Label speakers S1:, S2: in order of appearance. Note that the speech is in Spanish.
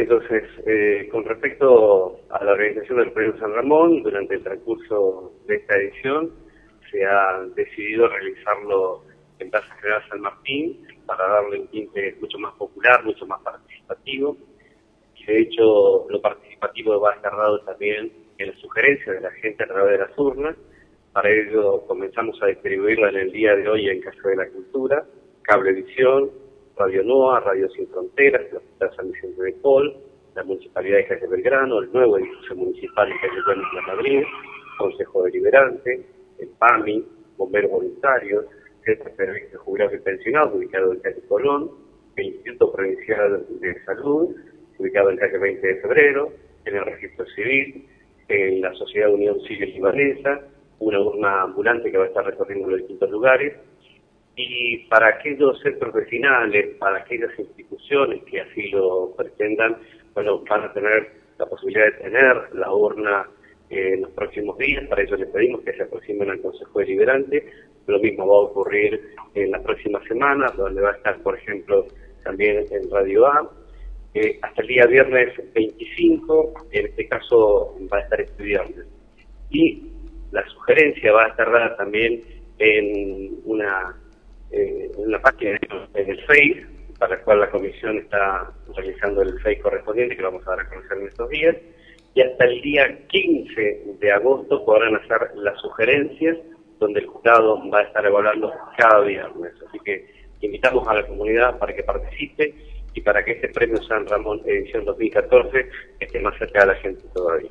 S1: Entonces, eh, con respecto a la organización del Premio San Ramón, durante el transcurso de esta edición se ha decidido realizarlo en Plaza General San Martín para darle un tinte mucho más popular, mucho más participativo. Y de hecho, lo participativo va dado también en la sugerencia de la gente a través de las urnas. Para ello comenzamos a distribuirla en el día de hoy en Casa de la Cultura, Cablevisión, Radio NOA, Radio Sin Fronteras, la Hospital San Vicente de Paul, la Municipalidad de Calle Belgrano, el nuevo edificio municipal de Calle Buenos de Madrid, Consejo Deliberante, el PAMI, Bomberos Voluntarios, Centro de Servicios y Pensionados, ubicado en Calle Colón, el Instituto Provincial de Salud, ubicado en Calle 20 de Febrero, en el Registro Civil, en la Sociedad Unión Civil Libanesa, una urna ambulante que va a estar recorriendo los distintos lugares, y para aquellos centros vecinales, para aquellas instituciones que así lo pretendan, bueno, van a tener la posibilidad de tener la urna eh, en los próximos días, para eso les pedimos que se aproximen al Consejo Deliberante, lo mismo va a ocurrir en las próximas semanas, donde va a estar, por ejemplo, también en Radio A, eh, hasta el día viernes 25, en este caso va a estar estudiando. Y la sugerencia va a estar dada también en una eh, en la página en el FACE, para la cual la comisión está realizando el FACE correspondiente, que vamos a dar a conocer en estos días, y hasta el día 15 de agosto podrán hacer las sugerencias, donde el jurado va a estar evaluando cada viernes. Así que invitamos a la comunidad para que participe y para que este premio San Ramón edición 2014 esté más cerca de la gente todavía.